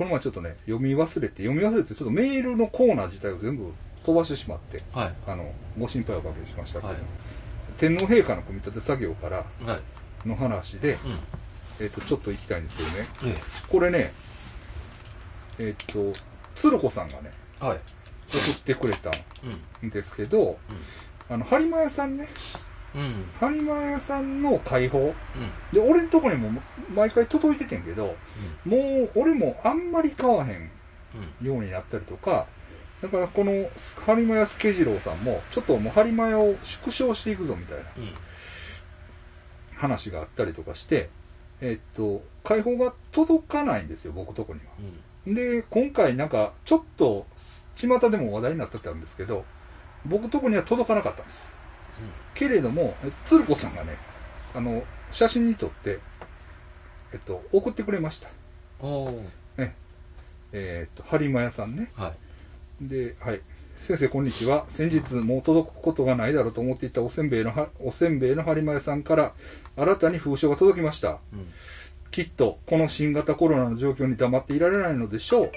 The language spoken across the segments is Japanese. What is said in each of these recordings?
この前ちょっとね、読み忘れて、読み忘れて、ちょっとメールのコーナー自体を全部飛ばしてしまって、はい。あの、ご心配をおかけしましたけど、はい天皇陛下の組み立て作業からはい。の話で、うん。えっ、と、ちょっと行きたいんですけどね、えこれね、えっ、と、鶴子さんがね。送ってくれたうん。んですけど、あの、播磨屋さんね、うん。うん。播磨屋さんの解放、うん。で、俺んとこにも毎回届いててんけど、もう、俺もあんまり買わへんうん。ようになったりとか、だからこの、播磨屋助次郎さんも、ちょっともう播磨屋を縮小していくぞみたいなうん。話があったりとかして、えっと、解放が届かないんですよ、僕とこには。うん。で、今回なんか、ちょっと、巷でも話題になってたんですけど、僕とこには届かなかったんです。けれども、え鶴子さんがね、あの、写真に撮って、えっと、送ってくれました。おー。えっと、播磨屋さんね。はい。で、はい。先生、こんにちは。先日、もう届くことがないだろうと思っていたおせんべいのは、おせんべいの播磨屋さんから、新たに封書が届きました。うん。きっと、この新型コロナの状況に黙っていられないのでしょう。うん。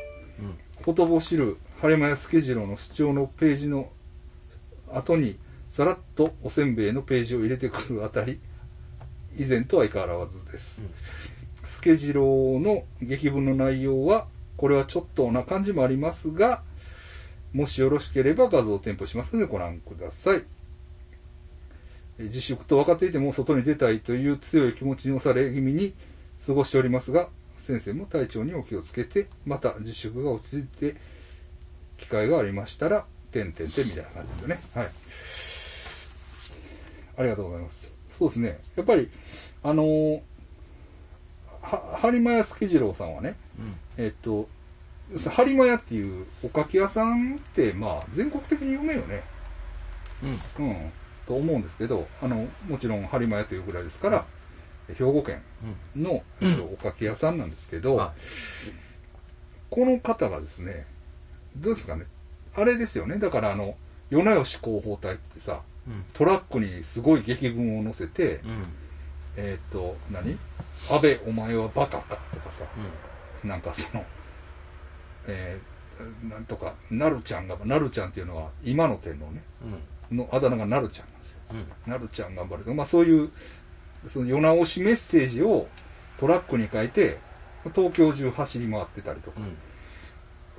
ほとぼしる晴間屋助次郎の主張のページの後にさらっとおせんべいのページを入れてくるあたり以前とは相変わらずです、助次郎の劇文の内容はこれはちょっとな感じもありますがもしよろしければ画像を添付しますのでご覧ください。え自粛と分かっていても外に出たいという強い気持ちに押され気味に過ごしておりますが先生も体調にお気をつけてまた自粛が落ち着いて機会がありましたら点々点みたいな感じですよね。はいありがとうございます。そうですね。やっぱりあのーは播磨屋助次郎さんはねうん。えっと播磨屋っていうおかき屋さんってまあ全国的に有名よね。うん。うん、と思うんですけど、あの、もちろん播磨屋というぐらいですから、兵庫県の、えっとおかき屋さんなんですけど、はこの方がですね、どうですかね、あれですよね、だからあの、米吉広報隊ってさ、うん。トラックにすごい劇文を載せて、うん。えっ、と、何？安倍お前はバカかとかさ、なんかその、えーなんとか、なるちゃんが、なるちゃんっていうのは今の天皇ね、うん。のあだ名がなるちゃんなんですよ。うん。なるちゃん頑張るとか、まあそういう、その世直しメッセージをトラックに書いて、東京中走り回ってたりとか、うん。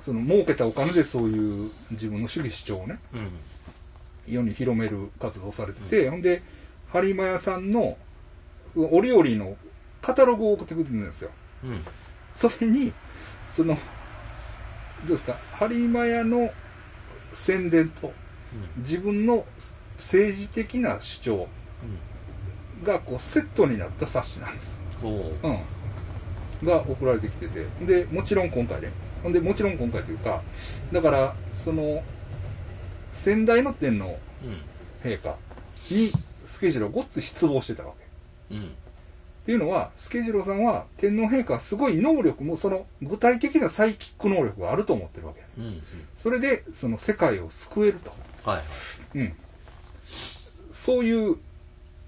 その儲けたお金でそういう自分の主義主張をね、うん。世に広める活動をされてて、ほんで、播磨屋さんの折々のカタログを送ってくれるんですよ。うん。それに、その、どうですか、播磨屋の宣伝と自分の政治的な主張がこうセットになった冊子なんです。う。うん。が送られてきてて。で、もちろん今回ね。ほんで、もちろん今回というか、だから、その、先代の天皇うん。陛下に、助次郎ごっつ失望してたわけ。うん。っていうのは、助次郎さんは天皇陛下はすごい能力も、その具体的なサイキック能力があると思ってるわけ。うん。それで、その世界を救えると。はいはい。うん。そういう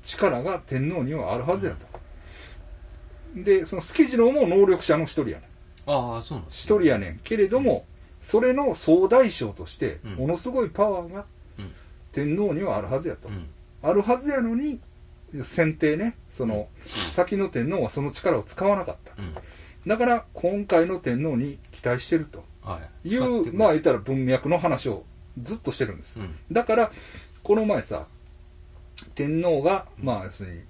力が天皇にはあるはずやと。で、その助次郎も能力者の一人やねん。ああ、そうなんです一人やねん。けれども、それの総大将としてうん、ものすごいパワーがうん天皇にはあるはずやと。うん。あるはずやのに、選定ね、その、先の天皇はその力を使わなかった。うん。だから、今回の天皇に期待してるとはい。いう、まあ言ったら文脈の話をずっとしてるんです。うん。だから、この前さ、天皇が、まあ要するに、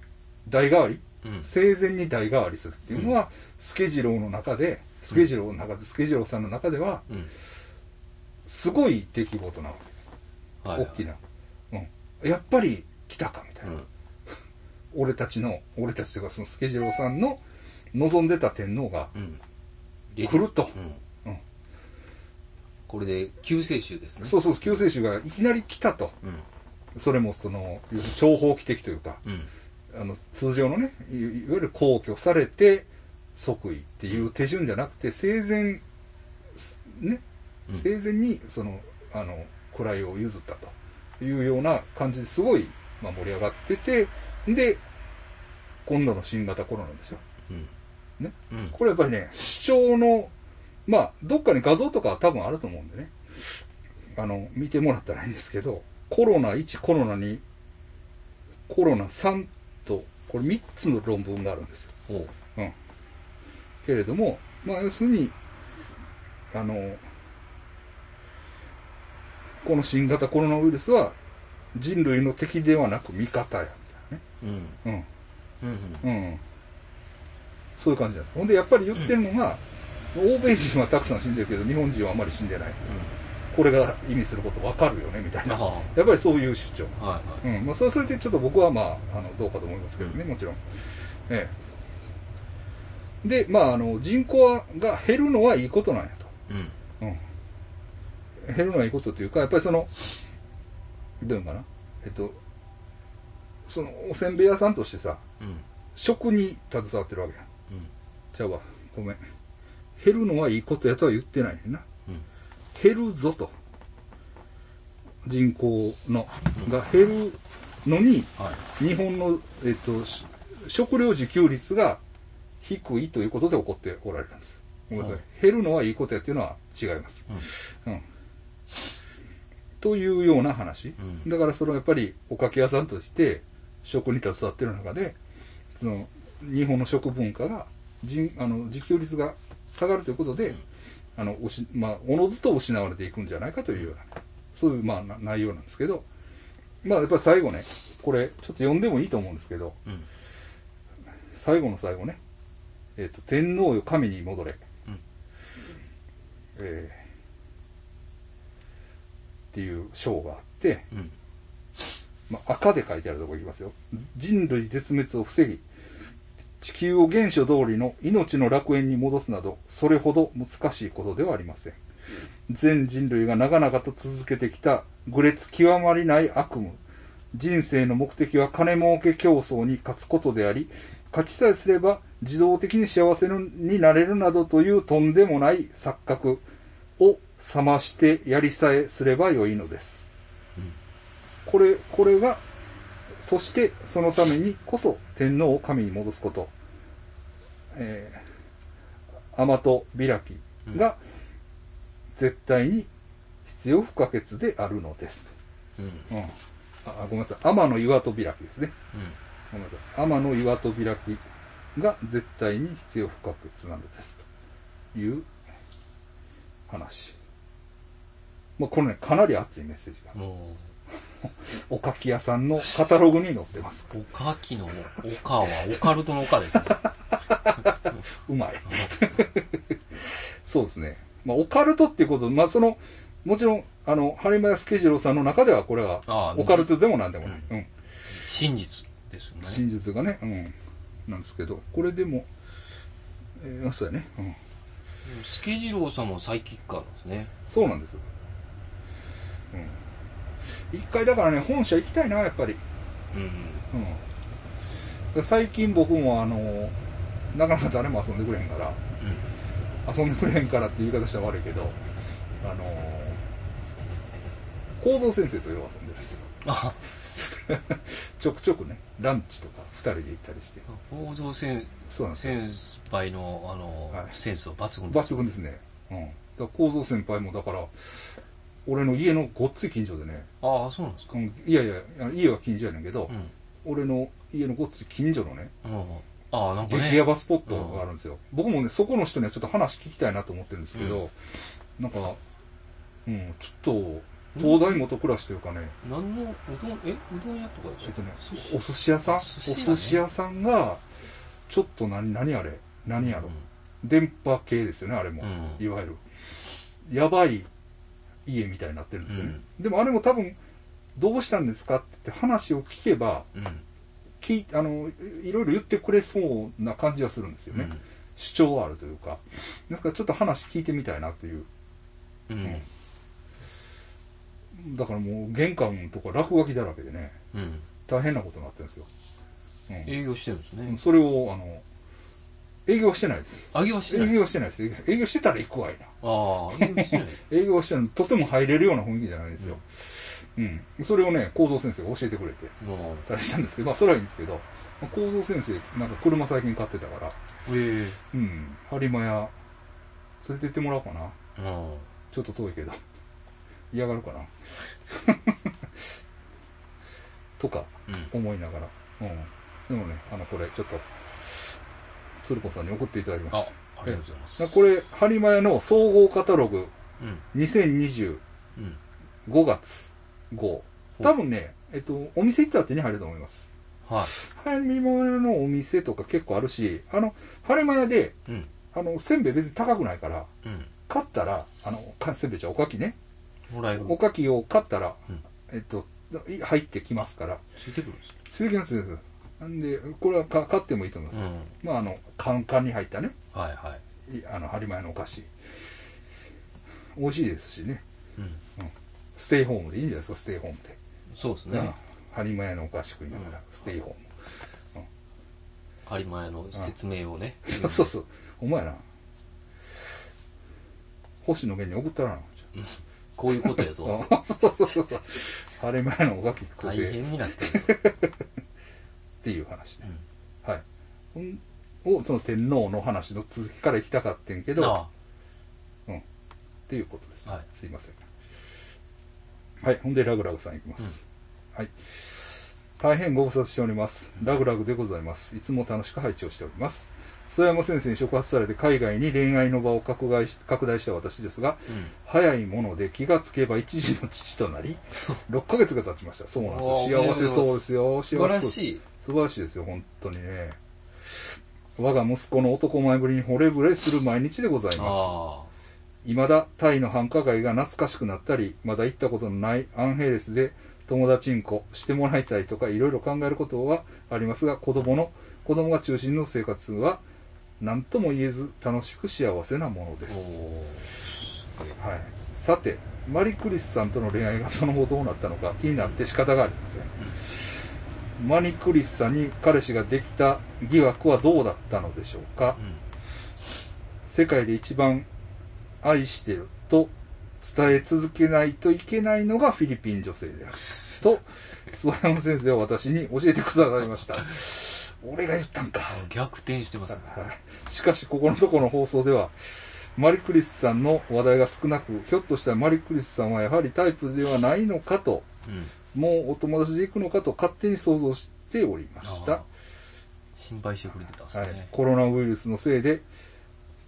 代替わり、うん。生前に代替わりするっていうのは、助次郎の中で、助次郎の中で、助次郎さんの中では、うん。すごい出来事なわけ。はい。大きな。うん。やっぱり来たかみたいな。うん。俺たちの、俺たちというかその助次郎さんの望んでた天皇がうん。来ると。うん。うんこれで救世主ですね。そうそう、救世主がいきなり来たと。うん。それもその、要するに長方期的というか、うん。あの、通常のね、いいわゆる皇居されて即位っていう手順じゃなくて、生前、すね、うん生前にその、あの、位を譲ったというような感じですごい、まあ、盛り上がってて、で、今度の新型コロナですよ。うん。ね。うん。これやっぱりね、主張のまあ、どっかに画像とかは多分あると思うんでね。あの、見てもらったらいいんですけど、コロナ1、コロナ2、コロナ3と、これ3つの論文があるんですよ。うん。けれども、まあ、要するに、あの、この新型コロナウイルスは人類の敵ではなく味方や、みうん。たいなね。うん。うん。うん。そういう感じなんです。ほんで、やっぱり言ってるのが、欧米人はたくさん死んでるけど、日本人はあんまり死んでない。これが意味することわかるよね、みたいな。あやっぱりそういう主張。あ。はいはい。うん。まあ、そうそれでちょっと僕はまあ、あの、どうかと思いますけどね、もちろん。ええ。で、まあ、あの、人口が減るのはいいことなんやと。うん。うん。減るのはいいことというか、やっぱりその、どういうのかな？えっと、その、おせんべい屋さんとしてさ、うん。食に携わってるわけやん。うん。ちゃうわ。ごめん。減るのはいいことやとは言ってないねんな。うん。減るぞと。人口の、が減るのに、はい。日本の、えっと、し食料自給率が低いということで起こっておられるんです。ごめんなさい減るのはいいことやっていうのは違います。うん。うん。というような話。うんだからそのやっぱりおかき屋さんとして食に携わってる中で、その日本の食文化が人あの自給率が下がるということで、あのおしまあおのずと失われていくんじゃないかというようなそういうまあな内容なんですけど、まあやっぱり最後ね、これちょっと読んでもいいと思うんですけど、うん。最後の最後ね、えっ、と天皇よ神に戻れ。うんえーっていう章があって、うん。まあ、赤で書いてあるところいきますよ。人類絶滅を防ぎ、地球を原初通りの命の楽園に戻すなど、それほど難しいことではありません。全人類が長々と続けてきた愚劣極まりない悪夢。人生の目的は金儲け競争に勝つことであり、勝ちさえすれば自動的に幸せになれるなどというとんでもない錯覚を覚ましてやりさえすればよいのです。うん。これ、これが、そしてそのためにこそ天皇を神に戻すこと、えー、天と開きが絶対に必要不可欠であるのです。うん。うん。あ、ごめんなさい。天の岩と開きですね。うん。ごめんなさい。天の岩と開きが絶対に必要不可欠なのです。という話。まあ、これね、かなり熱いメッセージが。も おかき屋さんのカタログに載ってます。う、おかきの、おかはオカルトのおかですね。うまい。そうですね。まあ、オカルトっていうこと、まあ、その、もちろん、あの、播磨屋助次郎さんの中ではこれはああ、オカルトでもなんでもない。うん。真実ですよね。真実がね、うん。なんですけど、これでも、えー、そうやね。うん。助次郎さんもサイキックなんですね。そうなんです。うん。一回だからね、本社行きたいな、やっぱり。うん。うん。最近僕もあの、なかなか誰も遊んでくれへんから、遊んでくれへんからって言い方したら悪いけど、あの構造先生とよく遊んでるんですよ。あ、ちょくちょくね、ランチとか二人で行ったりして。構造先そうなんですよ。先輩の、あの、はいセンスは抜群です。抜群ですね。うん。だ構造先輩もだから、俺の家のごっつい近所でね、ああ、そうなんですか。うんいやいや、家は近所やねんけど、うん。俺の家のごっつい近所のね、うん。ああ、なんかね。激ヤバスポットがあるんですよ。僕もね、そこの人にはちょっと話聞きたいなと思ってるんですけど、なんか、うん、ちょっと、東大元暮らしというかね、何の、うどん、え、うどん屋とかでしょ？えっとねお寿司屋さん？お寿司屋さんが、ちょっと何、何あれ？何やろ、電波系ですよね、あれも。うんいわゆる。やばい家みたいになってるんですよね。でもあれも多分、どうしたんですかって話を聞けば、うん。うん。聞いあの、いろいろ言ってくれそうな感じはするんですよね。うん主張はあるというか。ですからちょっと話聞いてみたいなという。うん。だからもう玄関とか落書きだらけでね、うん。大変なことになってるんですよ。うん営業してるんですね。それを、あの、営業はしてないです。あげはしてない。営業はしてないです。営業してたら行くわいな。ああ、営業してない。営業はしてない。とても入れるような雰囲気じゃないんですよ。うん。それをね、構造先生が教えてくれてもたりしたんですけど、まあそれはいいんですけど、構造先生、なんか車最近買ってたから、う、ええうん。播磨屋連れて行ってもらおうかな。うん。ちょっと遠いけど。嫌がるかな。とか、うん。思いながら。うん。でもね、あの、これ、ちょっと、鶴子さんに送っていただきまあ、しありがとうございます。た。これ、ハリマヤの総合カタログうん。2025うん。月号。多分ね、えっと、お店行ったら手に入ると思います。はい。ハリマヤのお店とか結構あるし、あの、ハリマヤで、うん。あの、せんべい別に高くないから、うん。買ったら、あの、かせんべいじゃおかきね。もらえる。おかきを買ったら、うんえっと、い入ってきますから。ついてくるんですついてきます。なんで、これはか買ってもいいと思います。うん。まあ、あの、カンカンに入ったね、はいはい。いあの、ハリマヤのお菓子。美味しいですしね。うん。ステイホームでいいんじゃないですか、ステイホームで。そうですうんね。ハリマヤのお菓子食いながら、うんステイホーム。有馬屋の説明をね。そう そうそう。お前な。星野源に送ったらな。こういうことやぞ。あ そうそうそうそう。ハリマヤのおかき食ってっ大変になってる。ていう話ね。うん。はい。を、その天皇の話の続きから行きたかってんけど、あっていうことです。はいすいません。はい。ほんで、ラグラグさんいきます。はい。大変ご無沙汰しております。ラグラグでございます。いつも楽しく配置をしております。須山先生に触発されて海外に恋愛の場を拡大し拡大した私ですが、うん。早いもので気がつけば一時の父となり、6ヶ月が経ちました。そうなんですよ。幸せそうですよ。素晴らい。しい。素晴らしいですよ、本当にね。我が息子の男前ぶりに惚れぶれする毎日でございます。あ未だタイの繁華街が懐かしくなったり、まだ行ったことのないアンヘレスで友達んこしてもらいたいとかいろいろ考えることはありますが、子供の、子供が中心の生活は何とも言えず楽しく幸せなものです。はい。さて、マリクリスさんとの恋愛がその後どうなったのか気になって仕方がありません。マニクリスさんに彼氏ができた疑惑はどうだったのでしょうか？うん。世界で一番愛してると伝え続けないといけないのがフィリピン女性である。と、諏訪山先生は私に教えてくださいました。俺が言ったんか。あ逆転してますね。はいしかし、ここのとこの放送では、マリクリスさんの話題が少なく、ひょっとしたらマリクリスさんはやはりタイプではないのかと、うん。もうお友達で行くのかと勝手に想像しておりました。心配してくれてたんですはいね、。コロナウイルスのせいで、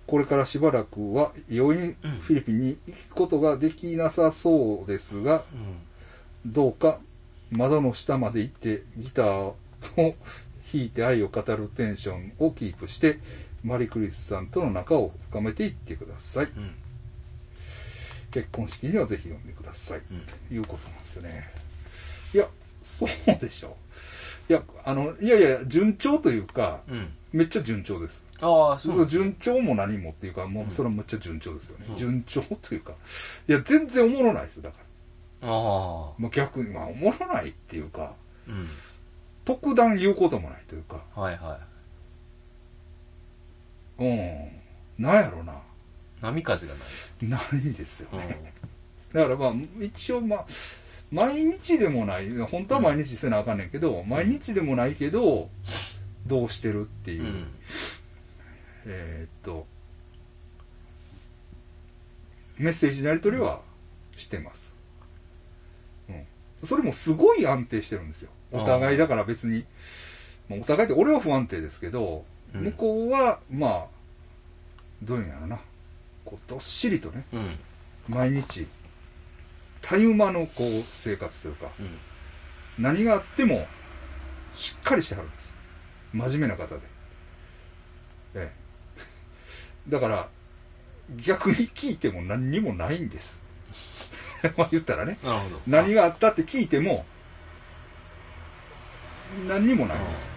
これからしばらくは容易にフィリピンに行くことができなさそうですが、うん。どうか窓の下まで行ってギターを弾いて愛を語るテンションをキープして、マリクリスさんとの仲を深めていってください。うん。結婚式にはぜひ呼んでください。うん。ということなんですよね。いや、そうでしょ。いや、あの、いやいや、順調というか、うん。めっちゃ順調です。ああ、そうね順調も何もっていうか、もうそれはめっちゃ順調ですよね。うん順調というか。いや、全然おもろないですよ、だから。ああ。まあ、逆に、まあ、おもろないっていうか、うん。特段言うこともないというか、はいはうん。なんやろな。い。波風がない。ないんですようん。ね。だからまあ、一応まあ、毎日でもない、本当は毎日せなあかんねんけど、毎日でもないけど、どうしてるっていうう、ん。えーっと、メッセージのやり取りはしてます。うん。それもすごい安定してるんですよ。お互いだから別に、まあお互いって俺は不安定ですけど、うん向こうは、まあ、どういうんやろな。こう、どっしりとね、うん。毎日、たゆまのこう、生活というか、うん。何があっても、しっかりしてはるんです。真面目な方で。ええ。だから、逆に聞いても何にもないんです。まあ言ったらね。何があったって聞いても、何にもないんです。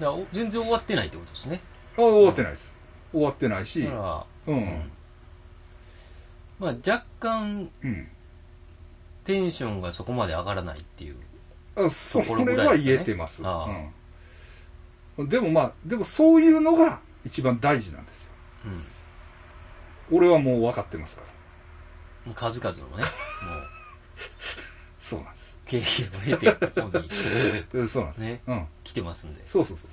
うん。全然終わってないってことですね。終わってないです。終わってないしだ、かうら、ん。まあ若干うん。テンションがそこまで上がらないっていう。あそところれはぐらいですかね言えてます。あうん。でもまあ、でもそういうのが一番大事なんですよ。うん。俺はもう分かってますから。もう数々のね、もう、そうなんです。経験を経て、ここにうんそうなんです。ねうん。来てますんで。そうそうそう。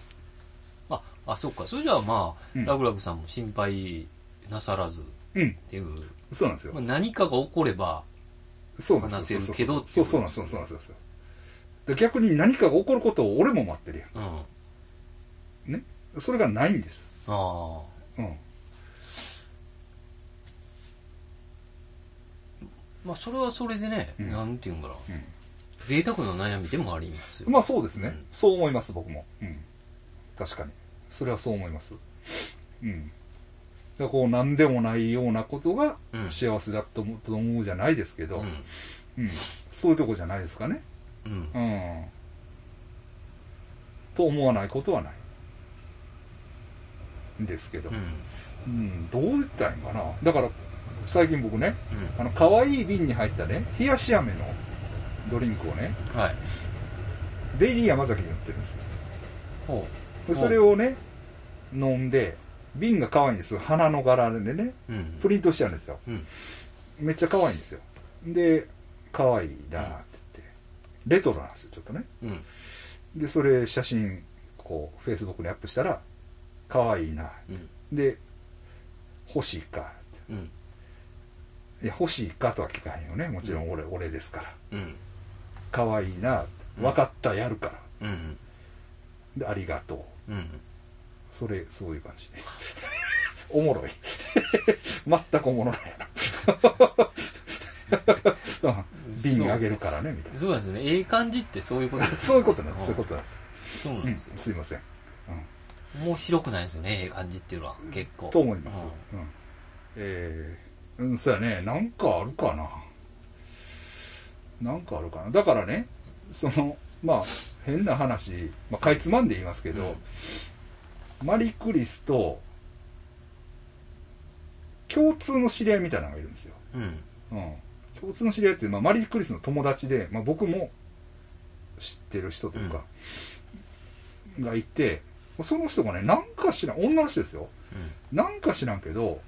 あ、あ、そっか。それじゃあまあ、うんラグラグさんも心配なさらずっうん。ていう、そうなんですよまあ、。何かが起これば、そうなんですよ。話せるけどそううそうなんですよ。そうなんですよ。で逆に何かが起こることを俺も待ってるやうん。あん。ね。それがないんです。あ。うん。まあ、それはそれでね、うんなんていうんかな。う贅沢な悩みでもありますよ。ん。まあそうですね。うんそう思います、僕も。うん。確かに。それはそう思います。うん。だからこう、何でもないようなことがうん幸せだと思うと思うじゃないですけど、うん。うん。そういうとこじゃないですかね。うん。うん。と思わないことはない。んですけど。うん。うん、どう言ったらいいんかな。だから、最近僕ね、うんあの、可愛い瓶に入ったね、冷やし飴のドリンクをね、はい。デイリー山崎で売ってるんですよ。それをね、飲んで、瓶が可愛いんですよ。花の柄でね。プリントしてあるんですよ。うん。めっちゃ可愛いんですよ。で、可愛いなって言って、レトロなんですよ、ちょっとね。うん。で、それ写真、こう、フェイスブックにアップしたら、可愛いな。うん。で、欲しいかって。うん。いや、欲しいかとは聞かへんよね。もちろん俺、俺ですから。うん。可愛いな。分かった、やるから。うん。で、ありがとう。うん。それ、そういう感じ。おもろい。全くおもろないやろ。うん瓶あげるからね、みたいな。そうなんですよね。ええ感じってそういうことですそういうことなんです。そういうことなんです。うん、そうなんですよ。すいません。もう広くないですよね、ええ感じっていうのは。結構。と思います。ううんん。えー、うん、そうやね。なんかあるかな。なんかあるかな。だからね、その、まあ、変な話、まあ、かいつまんで言いますけど、マリクリスと、共通の知り合いみたいなのがいるんですよ。うん。うん。共通の知り合いって、まあ、マリー・クリスの友達で、まあ、僕も知ってる人というか、がいて、その人がね、なんか知らん、女の人ですよ。なんか知らんけど、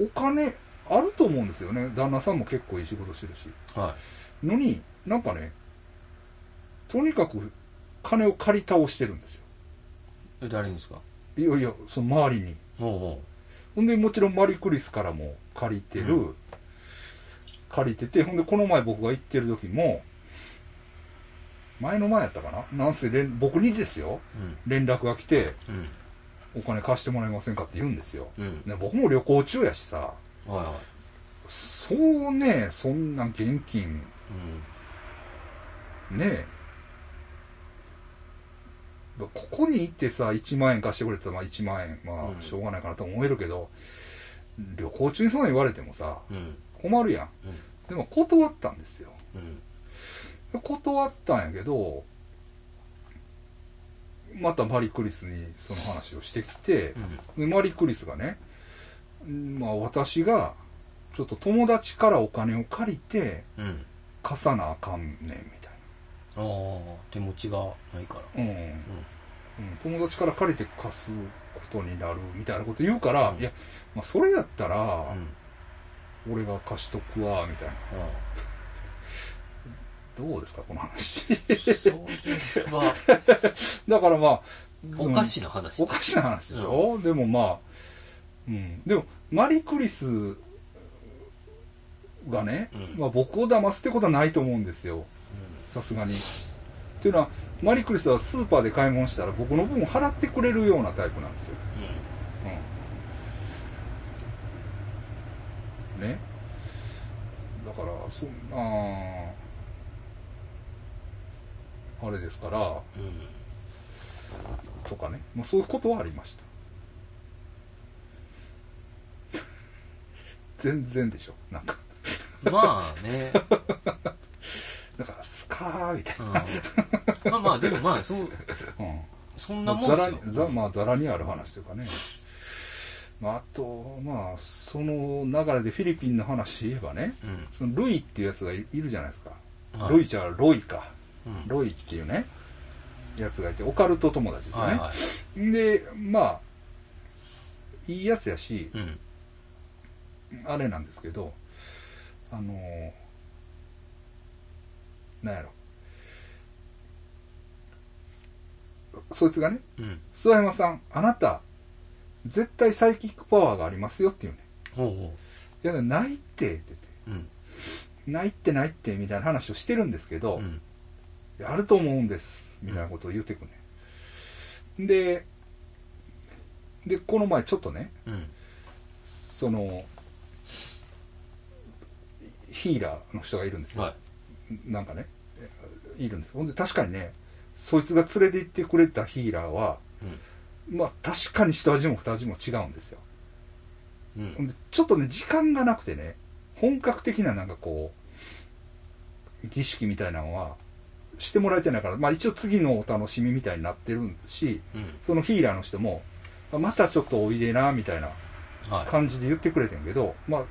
お金あると思うんですよね。旦那さんも結構いい仕事してるし。うん。はのに、なんかね、とにかく金を借り倒してるんですよ。い。え誰にですか？いやいや、その周りに。ほうほほんで、もちろんマリクリスからも借りてる、うん借りてて、ほんで、この前僕が行ってる時も、前の前やったかな？なんせ連、僕にですよ、う。うん。連絡が来て、うん。お金貸してもらえませんかって言うんですよ。うん。ね、僕も旅行中やしさ、はいはそうね、そんなん現金、い。うん。ねここに行ってさ、1万円貸してくれたら、まあ1万円、まうんあ、しょうがないかなと思えるけど、旅行中にそんな言われてもさ、うん。困るやん。うん。でも断ったんですよ。うん。断ったんやけど、またマリクリスにその話をしてきて、でマリクリスがね、んまあ私が、ちょっと友達からお金を借りて、うん。うん。貸さなあかんねん、ああ、手持ちがないから。な。うん。うん、友達から借りて貸すことになる、みたいなこと言うから、うんいや、まあそれやったらう、ん。俺が貸しとくわ、みたいな。あ どうですか、この話。あ。それは、だからまあ、おかしな話。おかしな話でしょ、でもまあ、うん。でも、マリクリスがね、うんまあ僕を騙すってことはないと思うんですよ。さすがに。っていうのは、マリクリスはスーパーで買い物したら僕の分払ってくれるようなタイプなんですよ。うん。うんね。だから、そんな、あれですから、うん。とかね。まあ、そういうことはありました。全然でしょ。なんか、まあね。だから、スカーみたいうんな。まあまあ、でもまあ、そう、うん。そんなもんざらに、ですよ。ざまあ、ざらにある話というかね。まあ、あと、まあ、その流れでフィリピンの話言えばね、うん。そのルイっていうやつがいいるじゃないですか。はいルイちゃんはロイか。うんロイっていうね、やつがいて、オカルト友達ですよね。はいはい。で、まあ、いいやつやし、うん。あれなんですけど、あのーなんやろ。そいつがね、うん。諏訪山さん、あなた、絶対サイキックパワーがありますよって言うね。ほうほいや、ないって、って言って。う。うん。ないってないって、みたいな話をしてるんですけど、うん。あると思うんです、みたいなことを言ってくね。で、で、この前ちょっとね、うん。その、ヒーラーの人がいるんですよ。はい。なんかね、いるんです。ほんで、確かにね、そいつが連れて行ってくれたヒーラーは、うん。まあ、確かに一味も二味も違うんですよ。うんほんで、ちょっとね、時間がなくてね、本格的ななんかこう、儀式みたいなのは、してもらえてないから、まあ一応次のお楽しみみたいになってるし、うん。そのヒーラーの人も、あまたちょっとおいでな、みたいなはい。感じで言ってくれてんけど、まあ、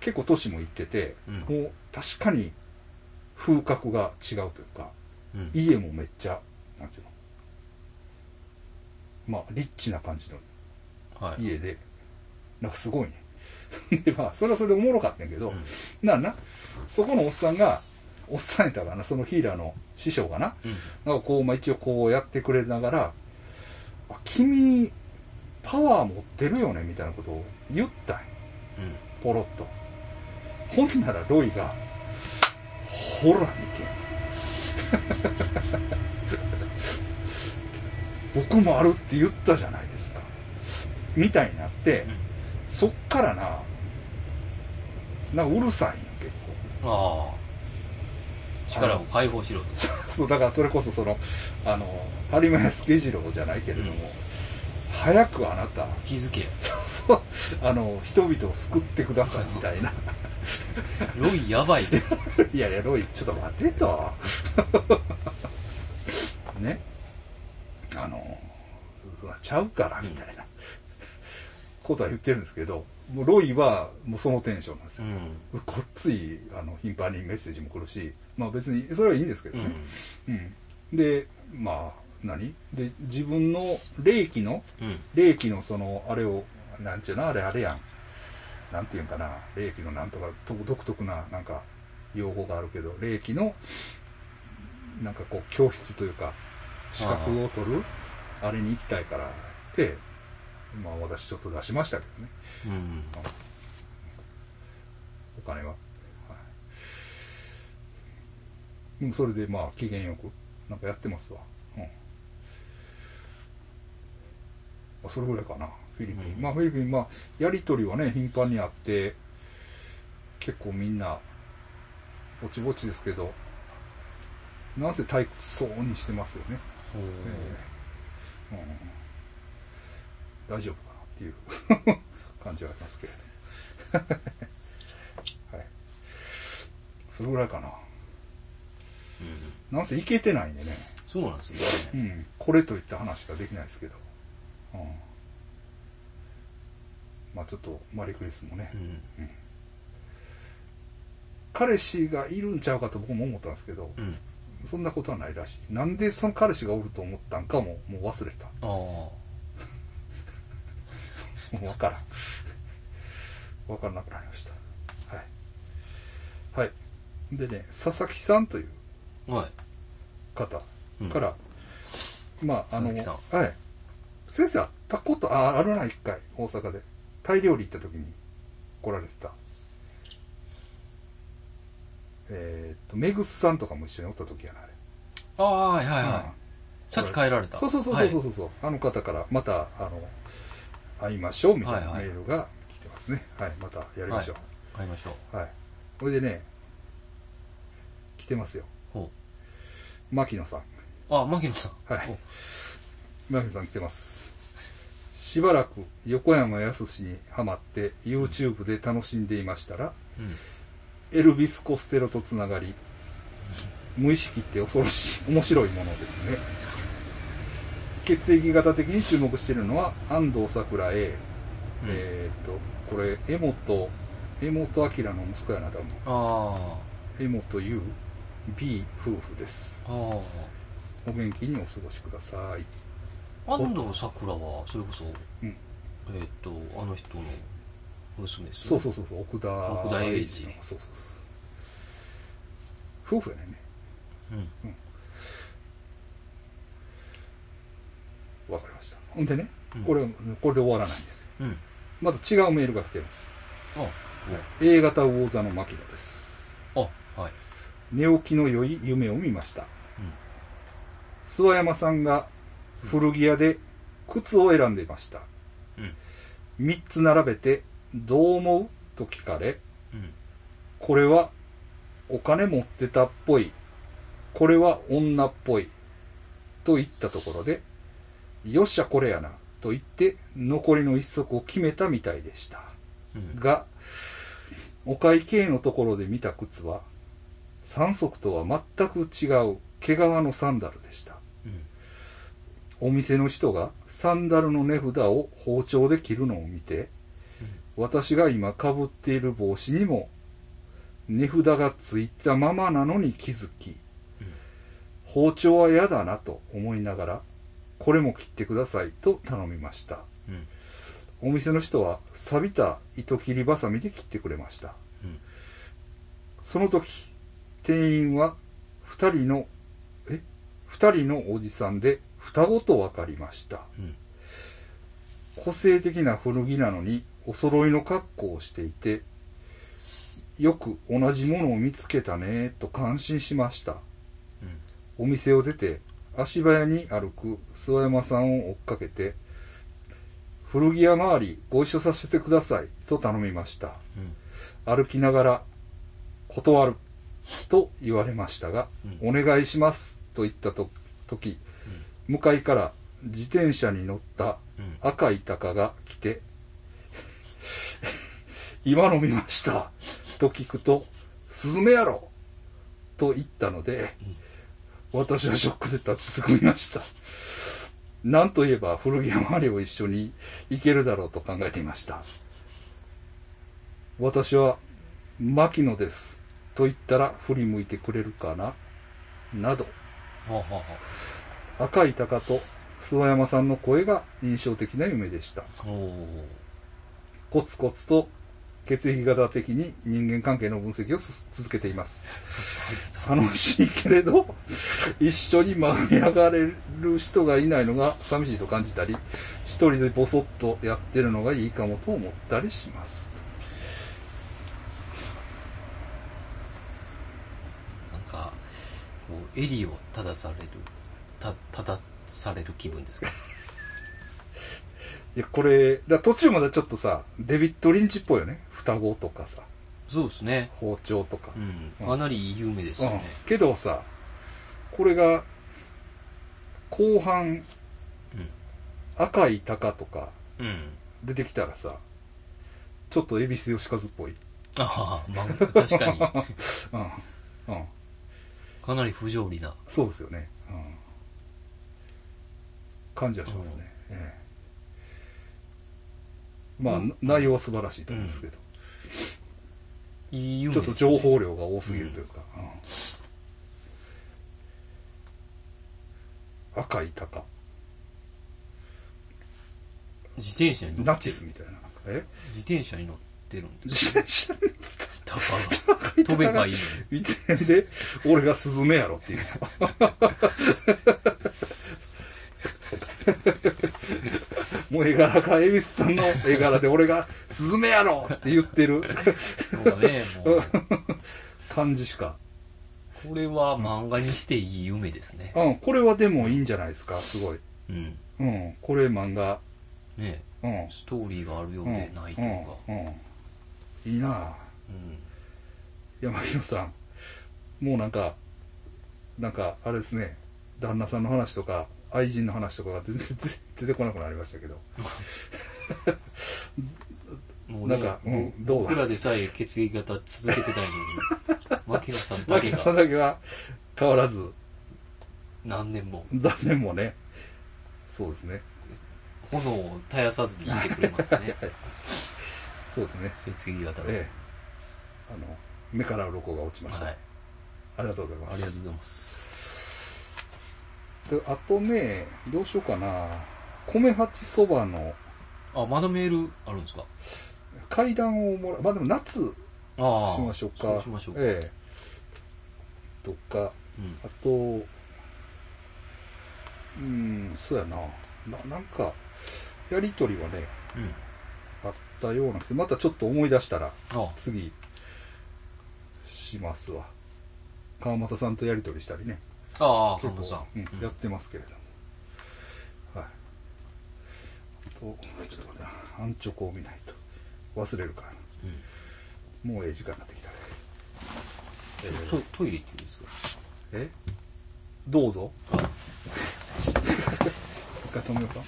結構年もいってて、うんもう確かに風格が違うというか、うん。家もめっちゃ、なんていうの、まあ、リッチな感じのはい。家で、なんかすごいね。で、まあ、それはそれでおもろかったんやけど、うんなあな、そこのおっさんが、おっさんやったかな、そのヒーラーの師匠かな、うん。なんかこう、まあ一応こうやってくれながら、あ君、パワー持ってるよね、みたいなことを言ったんようん。ポロッと。ほんならロイが、ほら、見て。僕もあるって言ったじゃないですか。みたいになって、そっからな、なんかうるさいんよ、結構。ああ。力を解放しろと。そう、だからそれこそその、あの、播磨屋助次郎じゃないけれども、早くあなた、気づけ。そう、あの、人々を救ってくださいみたいな。ロイやばい。いやいや、ロイ、ちょっと待てと。ね。あの、ちゃうから、みたいなことは言ってるんですけど、もうロイはもうそのテンションなんですよ。うん。こっつい、あの、頻繁にメッセージも来るし、まあ別に、それはいいんですけどうね。ん。うん。で、まあ、何？で、自分の霊気の、うん。霊気のその、あれを、なんちゅうの？あれあれやん。なんていうんかな、霊気のなんとか、と独特な、なんか、用語があるけど、霊気の、なんかこう、教室というか、資格を取る、あれに行きたいからって、まあ私ちょっと出しましたけどね。うん。お金は。はい、でもそれでまあ機嫌よくなんかやってますわ。うん。まあ、それぐらいかな、フィリピン。うんまあフィリピン、まあやりとりはね、頻繁にあって、結構みんな、ぼちぼちですけど、なんせ退屈そうにしてますよね。ええうん大丈夫かなっていう 感じはありますけれども。はい。それぐらいかな。うん。なんせいけてないんでね。そうなんですようね。ん。これといった話ができないですけど。うん。まあちょっと、マリクリスもね、うん。彼氏がいるんちゃうかと僕も思ったんですけど、うん。そんなことはないらしい。なんでその彼氏がおると思ったんかも、もう忘れた。ああ。もうわからん。わからなくなりました。はい。はい。でね、佐々木さんというはい。方うんから、まあ、あの、はい。先生会ったこと、あ、あるな、一回、大阪で。タイ料理行った時に来られてた。えーっと、メグスさんとかも一緒におった時やな、あれ。ああ、はいはいうんはい。さっき帰られた。そうそうそうそうそうそう、あの方からまたあの会いましょうみたいなはいはいメールが来てますねはい、またやりましょはい。会いましょう。うはい、これでね来てますよほ牧野さんう。あ、牧野さん。はいお牧野さん来てますしばらく横山やすしにハマって YouTube で楽しんでいましたらうん。エルビス・コステロとつながり無意識って恐ろしい面白いものですね。血液型的に注目しているのは安藤サクラ A、うん。えーっとこれ江本江本明の息子やな多分。あ江本優 B 夫婦です。お元気にお過ごしください。あ。安藤サクラは、それこそ、うんえーっと、あの人の娘ですそうそうそうそう奥田奥田英二のそうそうそう夫婦やねんねうん。ほんでねうん、これ、これで終わらないんですよ。うん。また違うメールが来てます。あ、A 型魚座の牧野です。お、あ、はい。寝起きの良い夢を見ました。うん。諏訪山さんが古着屋で靴を選んでいました。うん。3つ並べて、どう思う？と聞かれ、うん。これはお金持ってたっぽい。これは女っぽい。と言ったところで、よっしゃこれやな。と言って、残りの一足を決めたみたいでした。うん。が、お会計のところで見た靴は、3足とは全く違う毛皮のサンダルでした。うん。お店の人がサンダルの値札を包丁で切るのを見て、私が今被っている帽子にも値札がついたままなのに気づき、包丁は嫌だなと思いながら、これも切ってくださいと頼みました。うん。お店の人は錆びた糸切りばさみで切ってくれました。うん。その時、店員は二人の、え？二人のおじさんで双子と分かりました。うん。個性的な古着なのにお揃いの格好をしていて、よく同じものを見つけたねと感心しました。うん。お店を出て足早に歩く諏訪山さんを追っかけて、古着屋周りご一緒させてくださいと頼みました。うん。歩きながら断ると言われましたが、うお願いしますと言ったと時、向かいから自転車に乗ったうん。赤い鷹が来て、今飲みましたと聞くと、スズメやろと言ったので、私はショックで立ちすくみました。なんといえば古着屋周りを一緒に行けるだろうと考えていました。私は、牧野です。と言ったら振り向いてくれるかななど、はあ、はあは赤い鷹と諏訪山さんの声が印象的な夢でした。コツコツと血液型的に人間関係の分析をす続けています。楽しいけれど、一緒に舞い上がれる人がいないのが寂しいと感じたり、一人でボソッとやってるのがいいかもと思ったりします。なんか、こう、襟を正される、た、正される気分ですか？いや、これ、だ途中までちょっとさ、デビッド・リンチっぽいよね。双子とかさ、そうですね。包丁とか。うん。かなりいい夢ですよね。うんけどさ、これが、後半、うん。赤い鷹とかうん。出てきたらさ、ちょっと恵比寿吉和っぽい。ああ、まあ、確かに。うん。うん。かなり不条理な。そうですよね。うん。感じはしますね。ええ。まあ、うん。内容は素晴らしいと思うんですけど、いい夢ちょっと情報量が多すぎるというか、うん。赤い鷹、自転車に乗ってナチスみたいな。え？自転車に乗ってるんです。自転車に鷹が。飛べばいいのに。で、俺がスズメやろっていう。もう絵柄が、恵比寿さんの絵柄で俺がスズメやろって言ってるもうね、もう、感じしか。これは漫画にしていい夢ですね。うん、これはでもいいんじゃないですか、すごい。うん。うん、これ漫画。ねうん。ストーリーがあるよううん、でないというか。うん、うん。いいなぁ。うん。山広さん。もうなんか、なんか、あれですね、旦那さんの話とか、愛人の話とかが全然 出てこなくなりましたけど。もうね、なんかうんどうだ？僕らでさえ血液型続けてたのに、牧野さんだけ牧野さんがだけは変わらず、何年も残念もね、そうですね。炎を絶やさずにいてくれますね。そうですね。血液型の。ええ。あの、目から鱗が落ちました。はい。ありがとうございます。ありがとうございます。であとね、どうしようかな。米八そばのあ、まだメールあるんですか？階段をもらう。まあでも夏ああ。しましょうか。そうしましょうか。ええ。とか、うん。あと、うん、そうやな。ななんか、やりとりはね、うん。あったような気またちょっと思い出したら、あ次、しますわ。川又さんとやりとりしたりね。ああ、結構。うんやってますけれども。はい。あと、ちょっと待ってな。アンチョコを見ないと。忘れるから。うんもうええ時間になってきたね。えートトイレ行っていいですか？え？どうぞ。あ一回止めようか。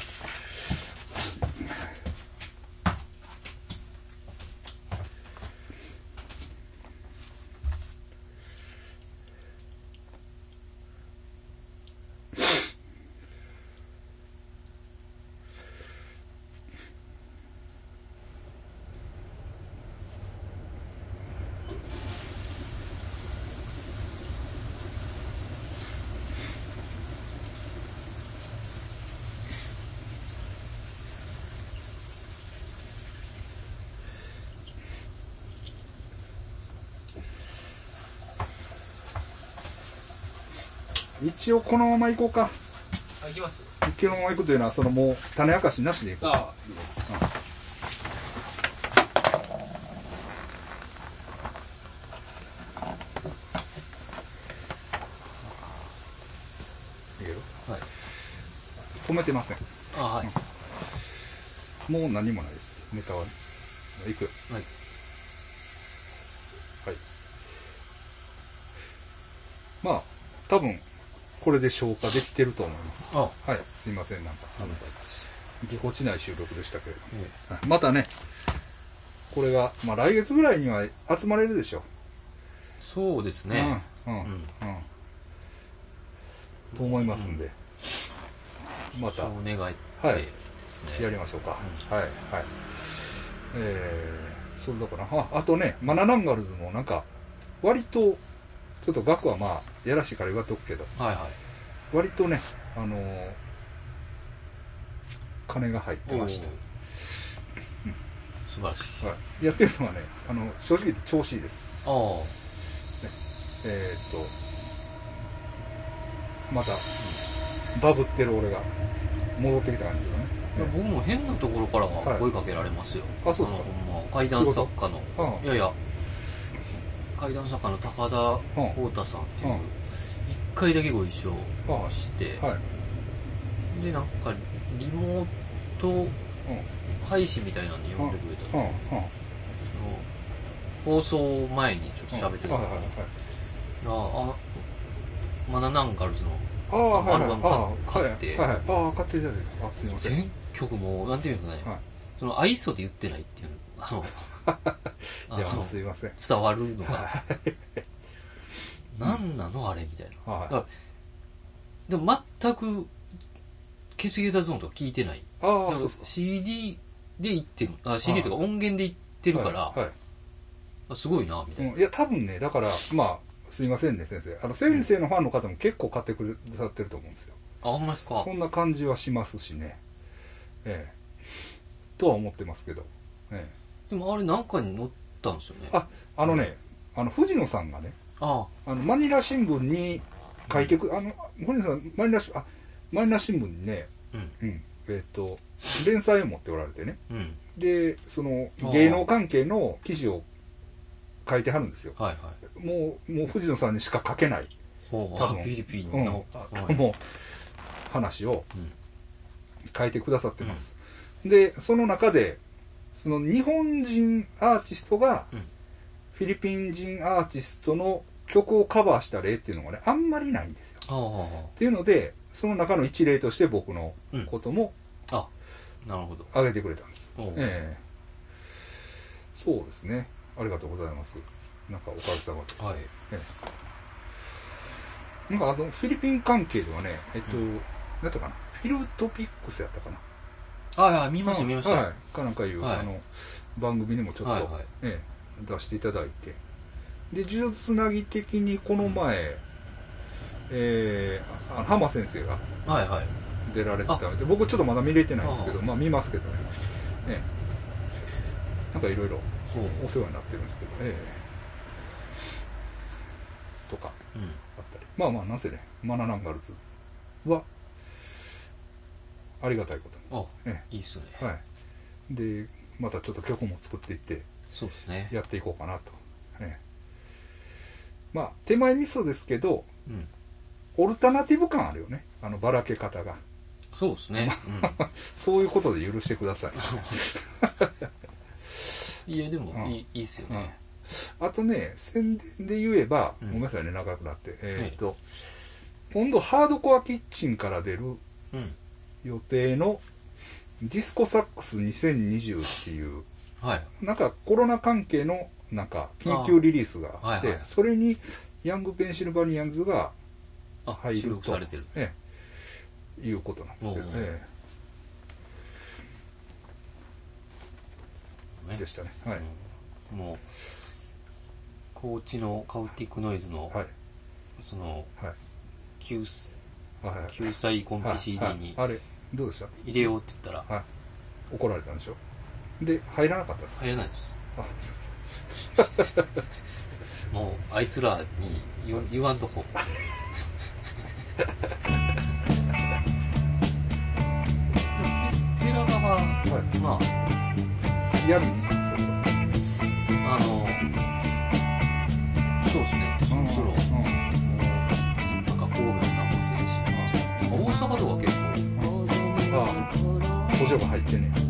一応このまま行こうか。あ、行きます？一のまま行くというのは、そのもう種明かしなしで行こう。ああ、いいです。止めてません。あはい。もう何もないです。ネタは。行く。はい。はい。まあ、多分、これで消化できてると思います。あはい。すいません、なんか。ぎこちない収録でしたけれども。えはいまたね、これが、まあ来月ぐらいには集まれるでしょそうですう。ね。うん。うん。うんうん。と思いますんで、またそう願いはいてですね。やりましょうか。うはい。はい。えー、それだから、ああとね、マナナンガルズもなんか、割と、ちょっと額はまあ、やらしいから言われておくけど、はいはい。割とね、あのー金が入ってました。素晴らしい。はい、やってるのはね、あの、正直言って調子いいです。ああ。えーっと、また、バブってる俺が戻ってきた感じですよね。いや僕も変なところからははい声かけられますよ。あそうですかま怪談作家の。いやいや、怪談作家の高田光太さんっていううん、一回だけご一緒はいして、はい。で、なんか、リモートうん。配信みたいなんで呼んでくれたうん。のうん。放送前にちょっと喋ってたはいのはいはい。あ、あ、マナナンガルズのああ、はいはい。アルバム買って。ああ、買っていただいた。あ、すいません。全曲も、なんていうんですかね、はい。その愛想で言ってないっていうの、あの、あいや、のすいません。伝わるのが、何なの？あれみたいな。はい。でも全く、血液型ゾーンとか聞いてない。ああ、そう。CD で言ってる。あ、CD とか音源で言ってるから、はい。はいあすごいな、みたいな。うんいや、多分ね、だから、まあ、すいませんね、先生。あの、先生のファンの方も結構買ってくださってると思うんですよ。あ、ほんまですか？そんな感じはしますしね。ええ。とは思ってますけど。ええ。でもあれなんかに載ったんですよね。あ、あのね、あの、藤野さんがね、ああの、マニラ新聞に書いてく、あの、藤野さん、マニラし、あ、マニラ新聞にね、うん。うん、えっ、と、連載を持っておられてね。うん。で、その芸能関係の記事を書いてはるんですよ。はいはい。もう、もう藤野さんにしか書けない、多分フィリピンうん、の。あはいもう、話をうん書いてくださってます。で、その中で、その日本人アーティストがうん、フィリピン人アーティストの曲をカバーした例っていうのがね、あんまりないんですよ。っていうので、その中の一例として僕のこともあなるほど。挙げてくれたんです。ええそうですね。ありがとうございます。なんかおかげさまで。はい。ええなんかあの、フィリピン関係ではね、えっと、うなんやったかな。フィルトピックスやったかな。あ、いや、見ました見ました。はい。かなんかいう、はいあの、番組にもちょっと、はいはいええ出していただいて。で、呪術つなぎ的にこの前、えー、あの浜先生がはいはい。出られてたので、僕ちょっとまだ見れてないんですけど、あまあ見ますけどね。ええなんかいろいろそう。お世話になってるんですけど、ええとかうん。あったり。まあまあ、なぜね、マナナンガルズは、ありがたいことあ、えいいっすよね。に。はい。で、またちょっと曲も作っていって、そうですね。やっていこうかなと。ええまあ、手前味噌ですけど、うん。オルタナティブ感あるよね。あの、ばらけ方が。そうですね。そういうことで許してください。うん。いや、でもうんいい、いいっすよね。あとね、宣伝で言えば、うんごめんなさいね、長くなって。えっ、と、今度ハードコアキッチンから出るうん。予定のディスコサックス2020っていう、はい。なんかコロナ関係のなんか緊急リリースがあって、あはいはいそれにヤングペンシルバニアンズが入ると、録されてる。ええ、いうことなんですけどね。ねでしたね。はい。うんもう、高知のカウティックノイズの、はい。その、はい。救。救済コンはいピ CD にはいあれ、どうでした？入れようって言ったら、はい。怒られたんでしょ？で、入らなかったんですか？入れないです。あ もう、あいつらに言言わんとこ。ヘラガは、はい。まあ、やるんですか？あ、補助が入ってね。